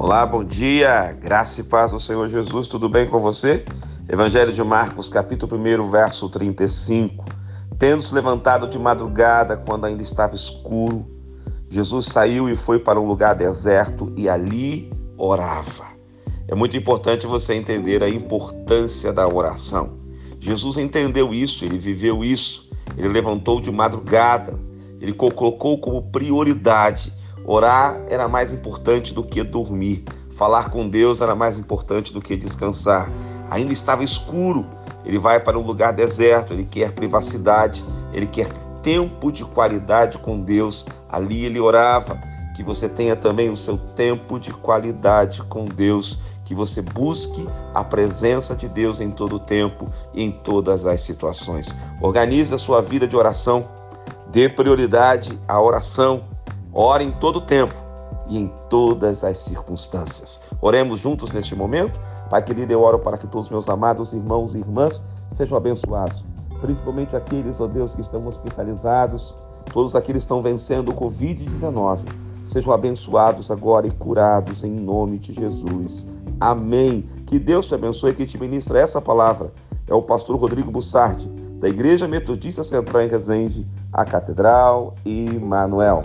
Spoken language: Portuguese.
Olá, bom dia, graça e paz do Senhor Jesus, tudo bem com você? Evangelho de Marcos, capítulo 1, verso 35. Tendo se levantado de madrugada, quando ainda estava escuro, Jesus saiu e foi para um lugar deserto e ali orava. É muito importante você entender a importância da oração. Jesus entendeu isso, ele viveu isso, ele levantou de madrugada, ele colocou como prioridade Orar era mais importante do que dormir. Falar com Deus era mais importante do que descansar. Ainda estava escuro. Ele vai para um lugar deserto, ele quer privacidade, ele quer tempo de qualidade com Deus. Ali ele orava. Que você tenha também o seu tempo de qualidade com Deus, que você busque a presença de Deus em todo o tempo e em todas as situações. Organize a sua vida de oração, dê prioridade à oração Ore em todo tempo e em todas as circunstâncias. Oremos juntos neste momento. Pai querido, eu oro para que todos meus amados irmãos e irmãs sejam abençoados, principalmente aqueles, ó oh Deus, que estão hospitalizados, todos aqueles que estão vencendo o Covid-19. Sejam abençoados agora e curados em nome de Jesus. Amém. Que Deus te abençoe e que te ministra essa palavra. É o pastor Rodrigo Bussardi, da Igreja Metodista Central em Resende, a Catedral e Manuel.